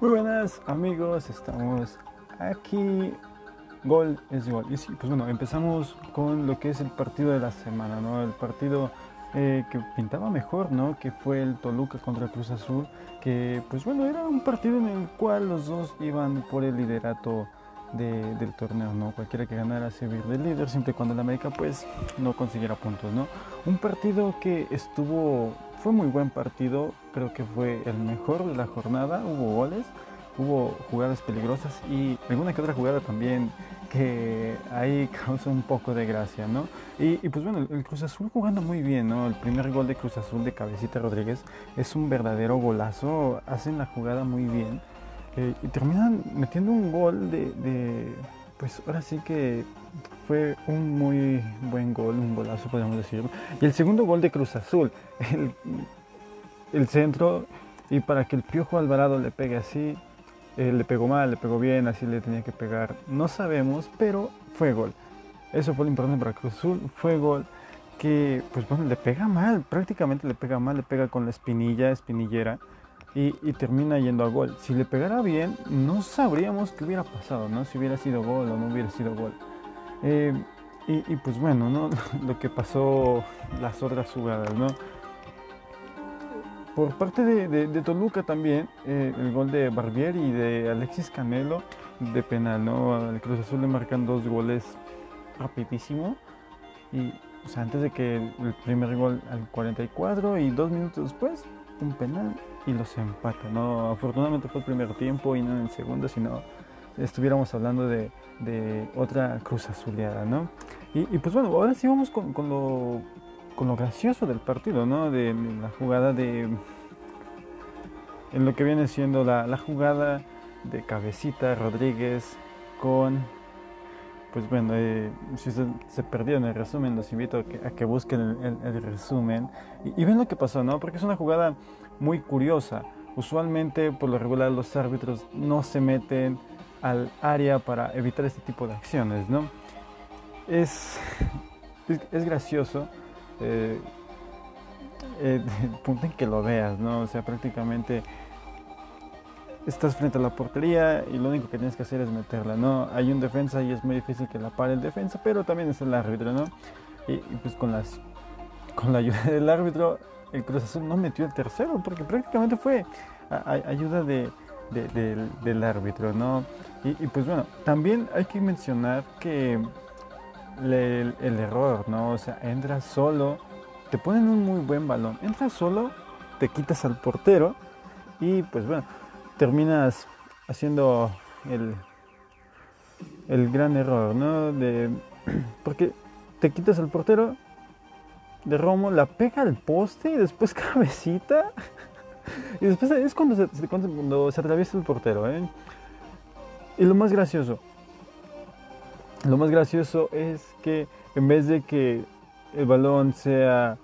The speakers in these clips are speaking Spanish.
Muy buenas amigos, estamos aquí. Gol es gol. Y sí, pues bueno, empezamos con lo que es el partido de la semana, ¿no? El partido eh, que pintaba mejor, ¿no? Que fue el Toluca contra Cruz Azul, que pues bueno, era un partido en el cual los dos iban por el liderato del torneo, ¿no? Cualquiera que ganara se de líder, siempre cuando el América pues no consiguiera puntos, ¿no? Un partido que estuvo, fue muy buen partido, creo que fue el mejor de la jornada, hubo goles, hubo jugadas peligrosas y alguna que otra jugada también que ahí causa un poco de gracia, ¿no? Y, pues bueno, el Cruz Azul jugando muy bien, ¿no? El primer gol de Cruz Azul de Cabecita Rodríguez es un verdadero golazo, hacen la jugada muy bien eh, y terminan metiendo un gol de, pues ahora sí que fue un muy buen gol, un golazo podemos decir. Y el segundo gol de Cruz Azul, el, el centro, y para que el Piojo Alvarado le pegue así, eh, le pegó mal, le pegó bien, así le tenía que pegar, no sabemos, pero fue gol. Eso fue lo importante para Cruz Azul, fue gol que, pues bueno, le pega mal, prácticamente le pega mal, le pega con la espinilla, espinillera y, termina yendo a gol. Si le pegara bien, no sabríamos qué hubiera pasado, ¿no? Si hubiera sido gol o no hubiera sido gol. Eh, y, pues bueno, ¿no? Lo que pasó las otras jugadas, ¿no? Por parte de, Toluca también, eh, el gol de Barbier y de Alexis Canelo de penal, ¿no? Al Cruz Azul le marcan dos goles rapidísimo. Y, o sea, antes de que el primer gol al 44 y dos minutos después, un penal y los empata, ¿no? Afortunadamente fue el primer tiempo y no en el segundo, sino estuviéramos hablando de, otra cruz azuleada, ¿no? Y, pues bueno, ahora sí vamos con, lo, con lo gracioso del partido, ¿no? De, la jugada de... En lo que viene siendo la, jugada de Cabecita Rodríguez con pues bueno, eh, si se, perdieron el resumen, los invito a que, busquen el, resumen y, y, ven lo que pasó, ¿no? Porque es una jugada muy curiosa. Usualmente, por lo regular, los árbitros no se meten al área para evitar este tipo de acciones, ¿no? Es, es, gracioso eh, eh, punto en que lo veas, ¿no? O sea, prácticamente estás frente a la portería y lo único que tienes que hacer es meterla, ¿no? Hay un defensa y es muy difícil que la pare el defensa, pero también es el árbitro, ¿no? Y, pues con las con la ayuda del árbitro el Cruz Azul no metió el tercero, porque prácticamente fue ayuda de, del, árbitro, ¿no? Y, pues bueno, también hay que mencionar que el, error, ¿no? O sea, entras solo, te ponen un muy buen balón, entras solo, te quitas al portero y pues bueno, terminas haciendo el, el gran error, ¿no? De, porque te quitas al portero de Romo, la pega al poste y después cabecita. Y después es cuando se, cuando se atraviesa el portero. ¿eh? Y lo más gracioso, lo más gracioso es que en vez de que el balón sea,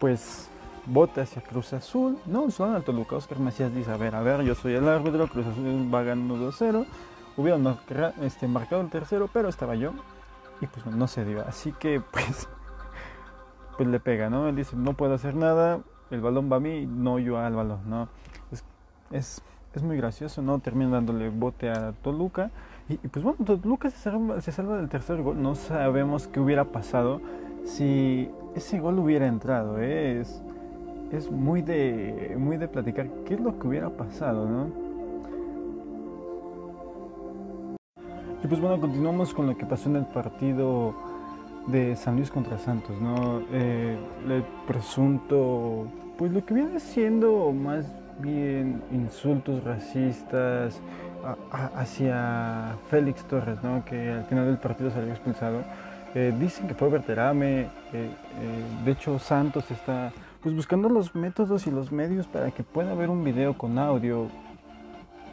pues, bote hacia Cruz Azul, no, son al Toluca. Oscar Macías dice, a ver, a ver, yo soy el árbitro, Cruz Azul va ganando 2-0. Hubieran este, marcado el tercero, pero estaba yo. Y pues no se dio. Así que, pues, pues le pega, ¿no? Él dice, no puedo hacer nada, el balón va a mí, no yo al balón, ¿no? Es, es, muy gracioso, ¿no? Termina dándole bote a Toluca. Y, pues bueno, Toluca se salva, se salva del tercer gol. No sabemos qué hubiera pasado si ese gol hubiera entrado. ¿eh? Es, es muy, de, muy de platicar qué es lo que hubiera pasado, ¿no? Y pues bueno, continuamos con lo que pasó en el partido de San Luis contra Santos, ¿no? Eh, el presunto, pues lo que viene siendo más bien insultos racistas hacia Félix Torres, ¿no? Que al final del partido salió expulsado. Eh, dicen que fue Berterame, eh, de hecho Santos está pues buscando los métodos y los medios para que pueda haber un video con audio.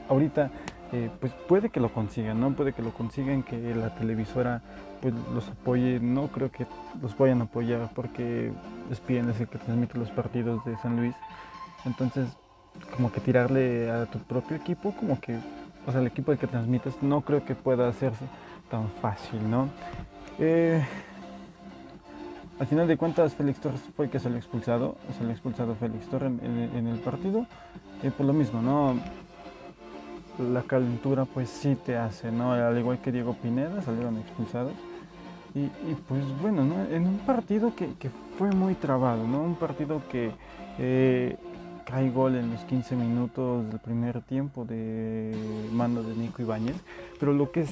Ahorita pues puede que lo consigan, ¿no? Puede que lo consigan, que la televisora pues los apoye. No creo que los vayan a apoyar porque ESPN es el que transmite los partidos de San Luis. Entonces, como que tirarle a tu propio equipo, como que, o sea, el equipo del que transmites, no creo que pueda hacerse tan fácil, ¿no? Eh, al final de cuentas, Félix Torres fue el que salió expulsado, salió expulsado Félix Torres en, el partido, y por lo mismo, ¿no? la calentura pues sí te hace, ¿no? Al igual que Diego Pineda, salieron expulsados. Y, pues bueno, ¿no? En un partido que, fue muy trabado, ¿no? Un partido que eh, cae gol en los 15 minutos del primer tiempo de mando de Nico Ibáñez. Pero lo que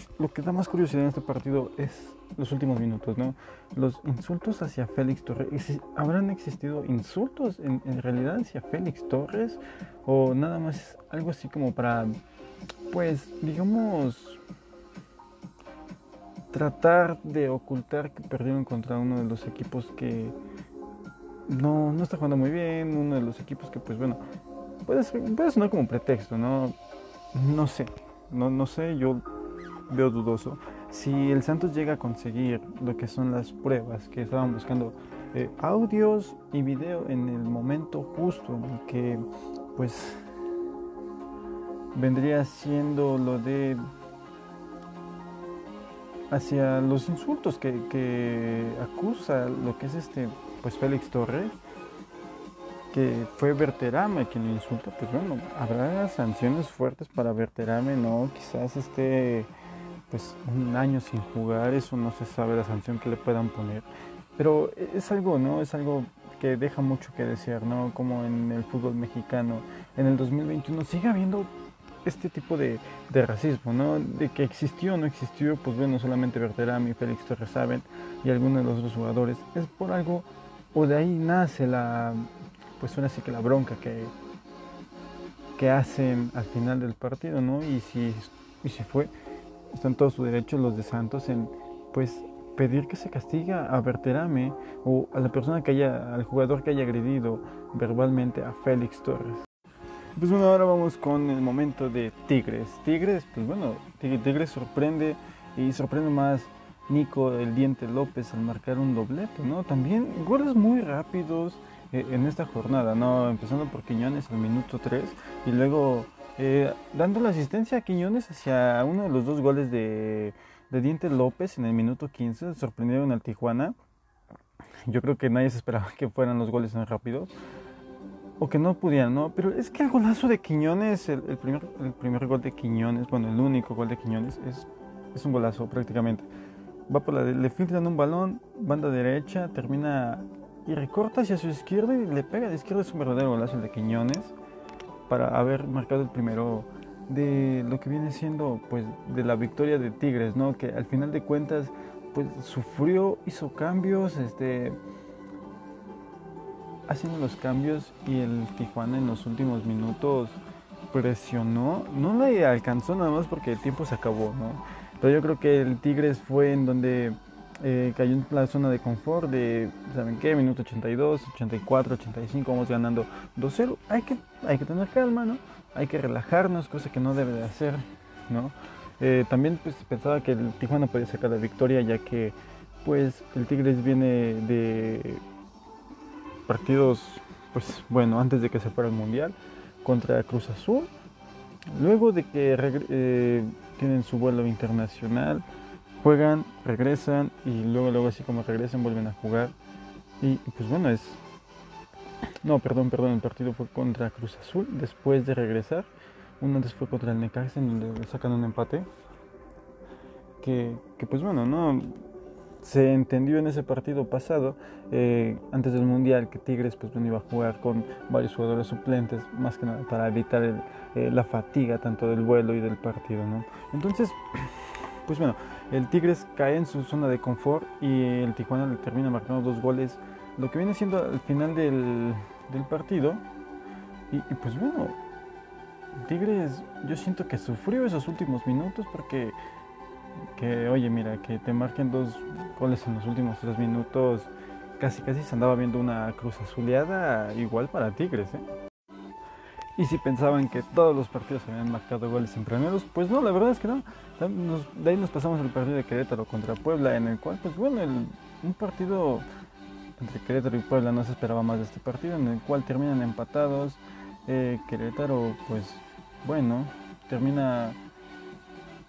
da más curiosidad en este partido es los últimos minutos, ¿no? Los insultos hacia Félix Torres. ¿Habrán existido insultos en, realidad hacia Félix Torres? ¿O nada más algo así como para, pues, digamos, tratar de ocultar que perdieron contra uno de los equipos que no, no está jugando muy bien, uno de los equipos que pues bueno, puede, puede sonar como pretexto, ¿no? No sé, no, no sé, yo veo dudoso. Si el Santos llega a conseguir lo que son las pruebas que estaban buscando, eh, audios y video en el momento justo en el que pues vendría siendo lo de hacia los insultos que, acusa lo que es este pues Félix Torres que fue Verterame quien lo insulta pues bueno habrá sanciones fuertes para Verterame no quizás este pues un año sin jugar eso no se sabe la sanción que le puedan poner pero es algo no es algo que deja mucho que desear no como en el fútbol mexicano en el 2021 sigue habiendo este tipo de, racismo, ¿no? De que existió o no existió, pues bueno, solamente Berterami Félix Torres saben y algunos de los otros jugadores. Es por algo, o de ahí nace la, pues suena así que la bronca que, que hacen al final del partido, ¿no? Y si, y si fue, están todos sus derechos los de Santos en, pues, pedir que se castiga a Berterame o a la persona que haya, al jugador que haya agredido verbalmente a Félix Torres. Pues bueno, ahora vamos con el momento de Tigres. Tigres, pues bueno, Tigres sorprende y sorprende más Nico el Diente López al marcar un doblete, ¿no? También goles muy rápidos eh, en esta jornada, ¿no? Empezando por Quiñones al minuto 3 y luego eh, dando la asistencia a Quiñones hacia uno de los dos goles de, de Diente López en el minuto 15, sorprendieron al Tijuana. Yo creo que nadie se esperaba que fueran los goles tan rápidos o que no pudieran, ¿no? Pero es que el golazo de Quiñones, el, primer, el primer gol de Quiñones, bueno, el único gol de Quiñones, es, es un golazo prácticamente. Va por la, le filtran un balón, banda derecha, termina y recorta hacia su izquierda y le pega de izquierda. Es un verdadero golazo el de Quiñones para haber marcado el primero de lo que viene siendo, pues, de la victoria de Tigres, ¿no? Que al final de cuentas, pues, sufrió, hizo cambios, este haciendo los cambios y el Tijuana en los últimos minutos presionó, no le alcanzó nada más porque el tiempo se acabó, ¿no? Pero yo creo que el Tigres fue en donde eh, cayó en la zona de confort de, ¿saben qué? Minuto 82, 84, 85, vamos ganando 2-0. Hay que, hay que tener calma, ¿no? Hay que relajarnos, cosa que no debe de hacer, ¿no? Eh, también pues, pensaba que el Tijuana podía sacar la victoria ya que pues el Tigres viene de partidos, pues bueno, antes de que se fuera el Mundial, contra Cruz Azul. Luego de que eh, tienen su vuelo internacional, juegan, regresan y luego, luego así como regresan vuelven a jugar. Y, pues bueno, es... No, perdón, perdón, el partido fue contra Cruz Azul después de regresar. Uno antes fue contra el Necaxa en donde sacan un empate. Que, que pues bueno, no se entendió en ese partido pasado, eh, antes del Mundial, que Tigres pues, iba a jugar con varios jugadores suplentes, más que nada para evitar eh, la fatiga tanto del vuelo y del partido. ¿no? Entonces, pues bueno, el Tigres cae en su zona de confort y el Tijuana le termina marcando dos goles, lo que viene siendo al final del, del partido. Y, pues bueno, Tigres yo siento que sufrió esos últimos minutos porque que, oye, mira, que te marquen dos goles en los últimos tres minutos, casi casi se andaba viendo una cruz azuleada igual para Tigres, ¿eh? Y si pensaban que todos los partidos habían marcado goles en primeros, pues no, la verdad es que no. de ahí nos pasamos al partido de Querétaro contra Puebla, en el cual, pues bueno, un partido entre Querétaro y Puebla no se esperaba más de este partido, en el cual terminan empatados. Eh, Querétaro, pues bueno, termina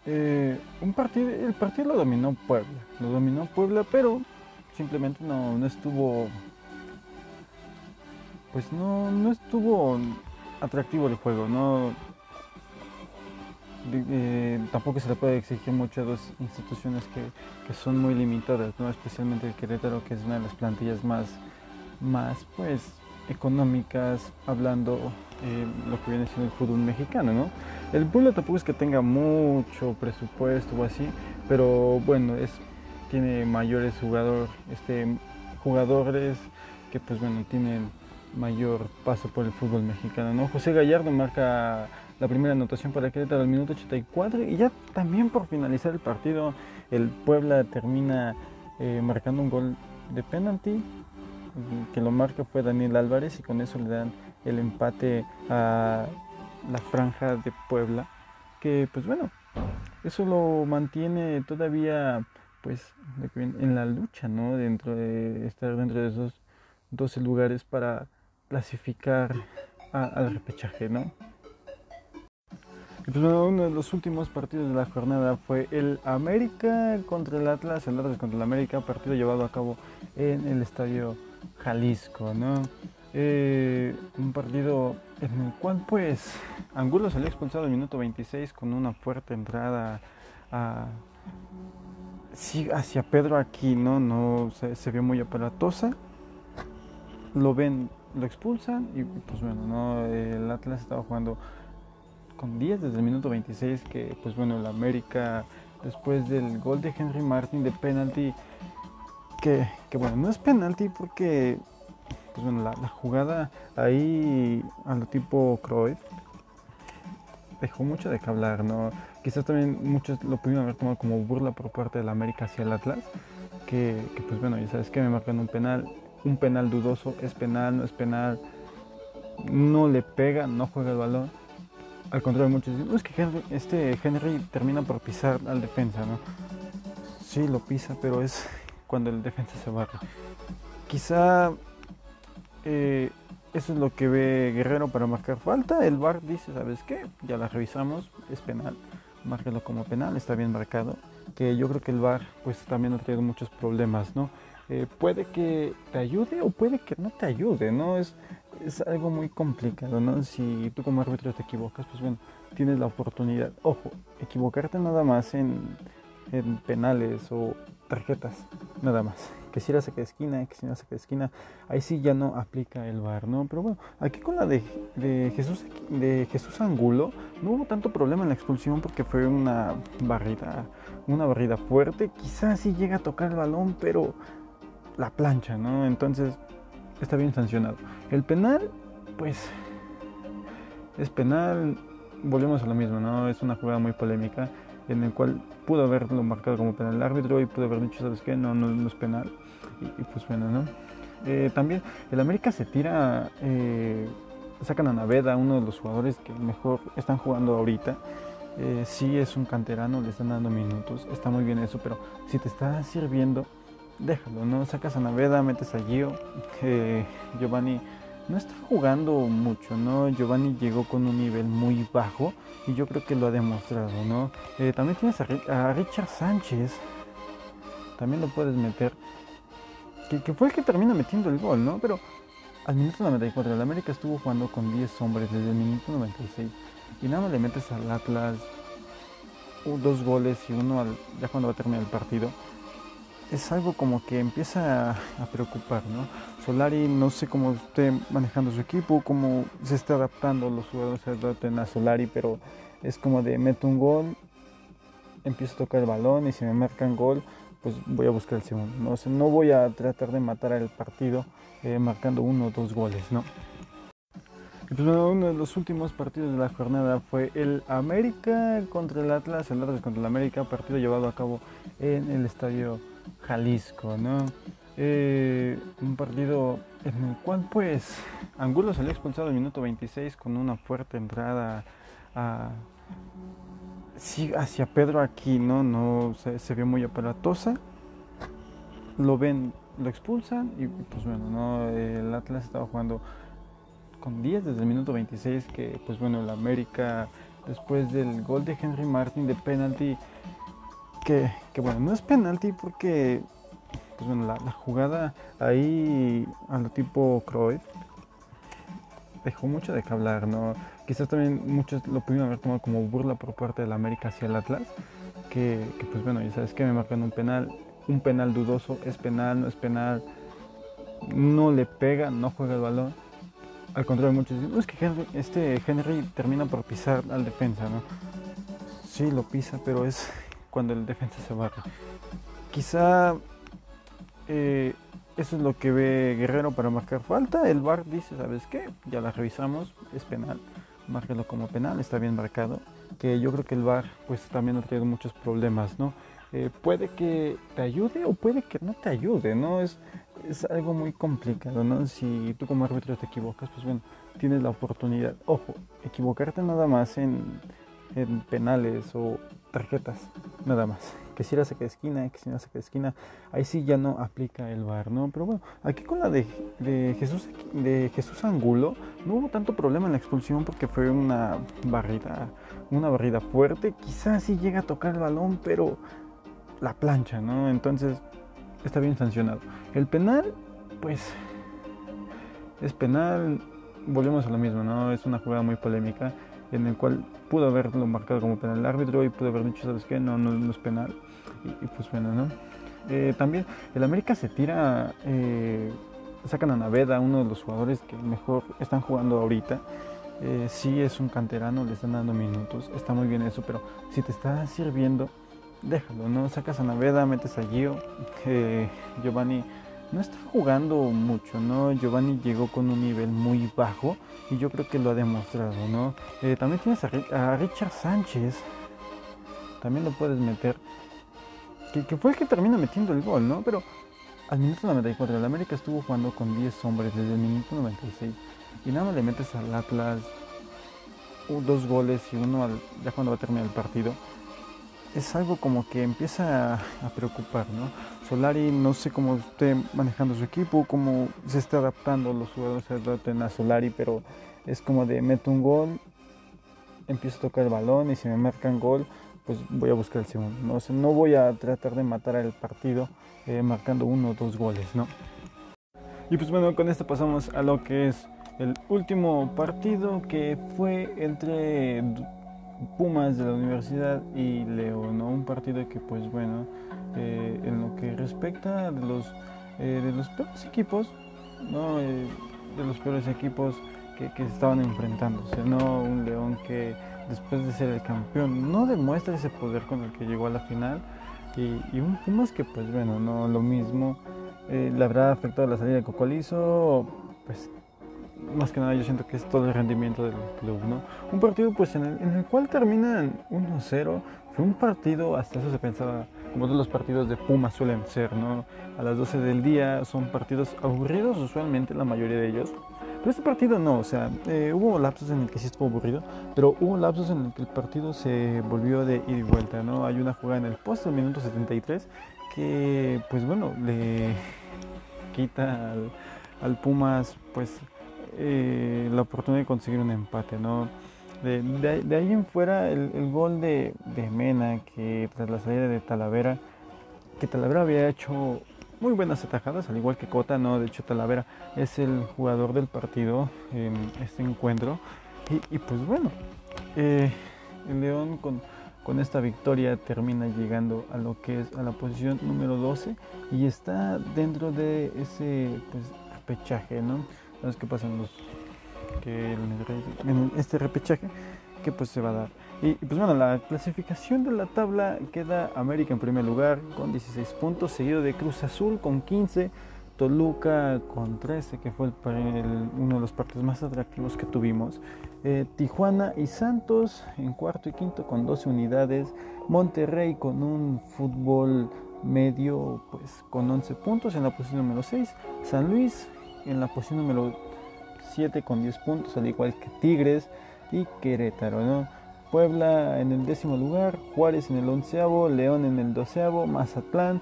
eh, un partido, el partido lo dominó Puebla, lo dominó Puebla, pero simplemente no, no estuvo, pues no, no estuvo atractivo el juego, no, eh, tampoco se le puede exigir mucho a dos instituciones que, que, son muy limitadas, ¿no? especialmente el Querétaro, que es una de las plantillas más, más pues, económicas, hablando eh, lo que viene siendo el fútbol mexicano. ¿no? El Puebla tampoco es que tenga mucho presupuesto o así, pero bueno, es, tiene mayores jugador, este, jugadores que pues bueno, tienen mayor paso por el fútbol mexicano. ¿no? José Gallardo marca la primera anotación para Querétaro al minuto 84 y ya también por finalizar el partido el Puebla termina eh, marcando un gol de penalti que lo marca fue Daniel Álvarez y con eso le dan el empate a la franja de Puebla que pues bueno eso lo mantiene todavía pues en la lucha no dentro de estar dentro de esos 12 lugares para clasificar al repechaje no pues uno de los últimos partidos de la jornada fue el América contra el Atlas, el Atlas contra el América, partido llevado a cabo en el estadio Jalisco, ¿no? Eh, un partido en el cual pues Angulo salió expulsado el minuto 26 con una fuerte entrada a, hacia Pedro aquí, ¿no? no se, se vio muy aparatosa. Lo ven, lo expulsan y pues bueno, ¿no? el Atlas estaba jugando con 10 desde el minuto 26 que pues bueno el América después del gol de Henry Martin de penalti que, bueno no es penalti porque pues bueno la, jugada ahí a lo tipo Cruyff dejó mucho de que hablar no quizás también muchos lo pudieron haber tomado como burla por parte del América hacia el Atlas que, que pues bueno ya sabes que me marcan un penal un penal dudoso es penal no es penal no le pega no juega el balón al contrario, muchos dicen, es que Henry, este Henry termina por pisar al defensa, ¿no? Sí, lo pisa, pero es cuando el defensa se barre. Quizá eh, eso es lo que ve Guerrero para marcar falta. El VAR dice, ¿sabes qué? Ya la revisamos, es penal. Márquelo como penal, está bien marcado. Que yo creo que el VAR pues también ha tenido muchos problemas, ¿no? Eh, puede que te ayude o puede que no te ayude, ¿no? Es, es algo muy complicado, ¿no? Si tú como árbitro te equivocas, pues bueno, tienes la oportunidad. Ojo, equivocarte nada más en, penales o tarjetas, nada más. Que si era saque de esquina, que si no saque de esquina, ahí sí ya no aplica el VAR, ¿no? Pero bueno, aquí con la de, de, Jesús, de Jesús Angulo, no hubo tanto problema en la expulsión porque fue una barrida, una barrida fuerte. Quizás sí llega a tocar el balón, pero la plancha, ¿no? Entonces está bien sancionado. El penal, pues es penal, volvemos a lo mismo, ¿no? Es una jugada muy polémica en el cual pudo haberlo marcado como penal el árbitro y pudo haber dicho, ¿sabes qué? No, no, es penal. Y, pues bueno, ¿no? Eh, también el América se tira, eh, sacan a Naveda, uno de los jugadores que mejor están jugando ahorita. Eh, sí es un canterano, le están dando minutos, está muy bien eso, pero si te está sirviendo, déjalo, ¿no? Sacas a Naveda, metes a Gio. Giovanni no está jugando mucho, ¿no? Giovanni llegó con un nivel muy bajo y yo creo que lo ha demostrado, ¿no? Eh, también tienes a, Richard Sánchez, también lo puedes meter, que, fue el que termina metiendo el gol, ¿no? Pero al minuto 94, el América estuvo jugando con 10 hombres desde el minuto 96 y nada más le metes al Atlas dos goles y uno ya cuando va a terminar el partido es algo como que empieza a, preocupar, ¿no? Solari no sé cómo esté manejando su equipo, cómo se está adaptando, los jugadores se adaptan a Solari, pero es como de meto un gol, empiezo a tocar el balón y si me marcan gol, pues voy a buscar el segundo, ¿no? no voy a tratar de matar al partido eh, marcando uno o dos goles, ¿no? Y pues uno de los últimos partidos de la jornada fue el América contra el Atlas, el Atlas contra el América, partido llevado a cabo en el estadio Jalisco, ¿no? Eh, un partido en el cual pues Angulo salió expulsado el minuto 26 con una fuerte entrada sí, hacia Pedro aquí, ¿no? no se, se, vio muy aparatosa. Lo ven, lo expulsan y pues bueno, ¿no? El Atlas estaba jugando con 10 desde el minuto 26 que pues bueno, el América después del gol de Henry Martin de penalti que, bueno, no es penalti porque pues bueno, la, jugada ahí a lo tipo Cruyff dejó mucho de que hablar, ¿no? quizás también muchos lo pudieron haber tomado como burla por parte del América hacia el Atlas, que, pues bueno, ya sabes que me marcan un penal, un penal dudoso, es penal, no es penal, no le pega, no juega el balón. Al contrario, muchos dicen, es que Henry, este Henry termina por pisar al defensa, ¿no? Sí, lo pisa, pero es cuando el defensa se barra. Quizá eh, eso es lo que ve Guerrero para marcar falta. El VAR dice, ¿sabes qué? Ya la revisamos, es penal. Márquelo como penal, está bien marcado. Que yo creo que el VAR pues también ha traído muchos problemas, ¿no? Eh, puede que te ayude o puede que no te ayude, ¿no? Es, es algo muy complicado, ¿no? Si tú como árbitro te equivocas, pues bueno, tienes la oportunidad. Ojo, equivocarte nada más en, en penales o tarjetas, nada más. Que si la saca de esquina, que si la saca de esquina, ahí sí ya no aplica el VAR, ¿no? Pero bueno, aquí con la de, de, Jesús, de Jesús Angulo, no hubo tanto problema en la expulsión porque fue una barrida, una barrida fuerte. Quizás sí llega a tocar el balón, pero la plancha, ¿no? Entonces está bien sancionado. El penal, pues es penal, volvemos a lo mismo, ¿no? Es una jugada muy polémica en el cual pudo haberlo marcado como penal el árbitro y pudo haber dicho, ¿sabes qué? No, no, es penal. Y, pues bueno, ¿no? Eh, también el América se tira, eh, sacan a Naveda, uno de los jugadores que mejor están jugando ahorita. Eh, sí es un canterano, le están dando minutos, está muy bien eso, pero si te está sirviendo, déjalo, ¿no? Sacas a Naveda, metes a Gio, que Giovanni no está jugando mucho, ¿no? Giovanni llegó con un nivel muy bajo y yo creo que lo ha demostrado, ¿no? Eh, también tienes a, Richard Sánchez, también lo puedes meter, que, fue el que termina metiendo el gol, ¿no? Pero al minuto 94, el América estuvo jugando con 10 hombres desde el minuto 96 y nada más le metes al Atlas dos goles y uno ya cuando va a terminar el partido es algo como que empieza a, preocupar, ¿no? Solari no sé cómo esté manejando su equipo, cómo se está adaptando, los jugadores se a Solari, pero es como de meto un gol, empiezo a tocar el balón y si me marcan gol, pues voy a buscar el segundo, ¿no? No voy a tratar de matar al partido eh, marcando uno o dos goles, ¿no? Y pues bueno, con esto pasamos a lo que es el último partido que fue entre Pumas de la universidad y León, ¿no? un partido que pues bueno, eh, en lo que respecta de los, eh, de los peores equipos, ¿no? Eh, de los peores equipos que, estaban enfrentándose, ¿no? un León que después de ser el campeón no demuestra ese poder con el que llegó a la final y, y un Pumas que pues bueno, no lo mismo, le habrá afectado la salida de Cocolizo, pues más que nada yo siento que es todo el rendimiento del club, ¿no? Un partido pues en el, cual terminan 1-0, fue un partido, hasta eso se pensaba, como todos los partidos de Puma suelen ser, ¿no? A las 12 del día son partidos aburridos usualmente la mayoría de ellos, pero este partido no, o sea, eh, hubo lapsos en el que sí estuvo aburrido, pero hubo lapsos en el que el partido se volvió de ida y vuelta, ¿no? Hay una jugada en el post del minuto 73 que, pues bueno, le quita al, al Pumas, pues eh, la oportunidad de conseguir un empate, ¿no? De, ahí en fuera el, gol de, Mena, que tras la salida de Talavera, que Talavera había hecho muy buenas atajadas, al igual que Cota, ¿no? De hecho Talavera es el jugador del partido en este encuentro. Y, pues bueno, eh, el León con, con esta victoria termina llegando a lo que es a la posición número 12 y está dentro de ese pues, repechaje, ¿no? Es que pasan los en este repechaje que pues se va a dar. Y pues bueno, la clasificación de la tabla queda América en primer lugar con 16 puntos, seguido de Cruz Azul con 15, Toluca con 13, que fue uno de los partidos más atractivos que tuvimos, eh, Tijuana y Santos en cuarto y quinto con 12 unidades, Monterrey con un fútbol medio pues con 11 puntos en la posición número 6, San Luis en la posición número 7 con 10 puntos, al igual que Tigres y Querétaro. ¿no? Puebla en el décimo lugar, Juárez en el onceavo, León en el doceavo, Mazatlán,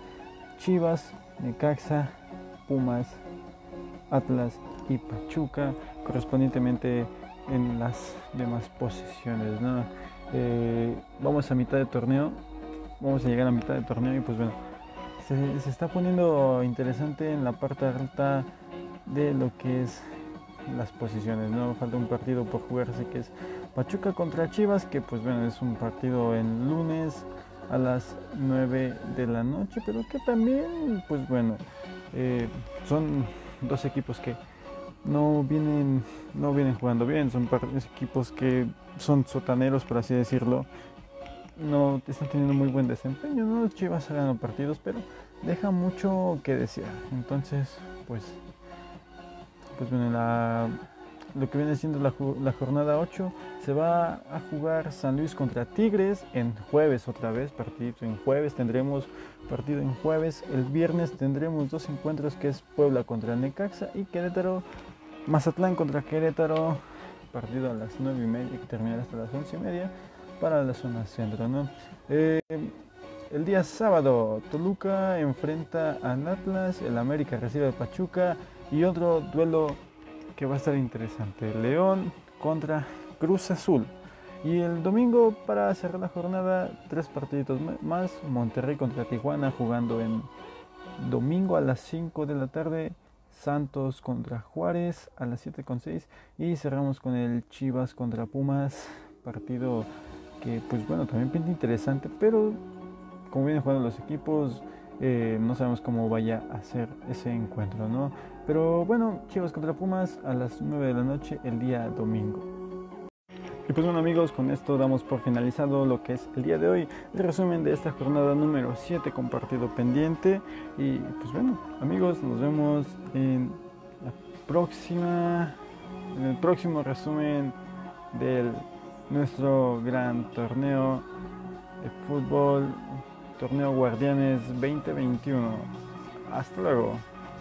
Chivas, Necaxa, Pumas, Atlas y Pachuca, correspondientemente en las demás posiciones. ¿no? Eh, vamos a mitad de torneo, vamos a llegar a mitad de torneo y pues bueno, se, se está poniendo interesante en la parte alta de lo que es las posiciones. No falta un partido por jugarse que es Pachuca contra Chivas, que pues bueno, es un partido en lunes a las 9 de la noche, pero que también, pues bueno, eh, son dos equipos que no vienen, no vienen jugando bien, son equipos que son sotaneros, por así decirlo, no están teniendo muy buen desempeño, ¿no? Chivas ha ganado partidos, pero deja mucho que desear. Entonces, pues, pues bueno, lo que viene siendo la, jornada 8 se va a jugar San Luis contra Tigres en jueves otra vez, partido en jueves tendremos partido en jueves, el viernes tendremos dos encuentros que es Puebla contra Necaxa y Querétaro, Mazatlán contra Querétaro, partido a las 9 y media que terminará hasta las 11 y media para la zona centro. ¿no? Eh, el día sábado, Toluca enfrenta al Atlas, el América recibe a Pachuca y otro duelo que va a estar interesante, León contra Cruz Azul. Y el domingo para cerrar la jornada, tres partiditos más, Monterrey contra Tijuana jugando en domingo a las 5 de la tarde, Santos contra Juárez a las 7.6 y cerramos con el Chivas contra Pumas, partido que pues bueno, también pinta interesante, pero como vienen jugando los equipos, eh, no sabemos cómo vaya a ser ese encuentro, ¿no? Pero bueno, Chivas contra Pumas a las 9 de la noche el día domingo. Y pues bueno amigos, con esto damos por finalizado lo que es el día de hoy, el resumen de esta jornada número 7 con partido pendiente. Y pues bueno amigos, nos vemos en la próxima, en el próximo resumen del nuestro gran torneo de fútbol, torneo Guardianes 2021. Hasta luego.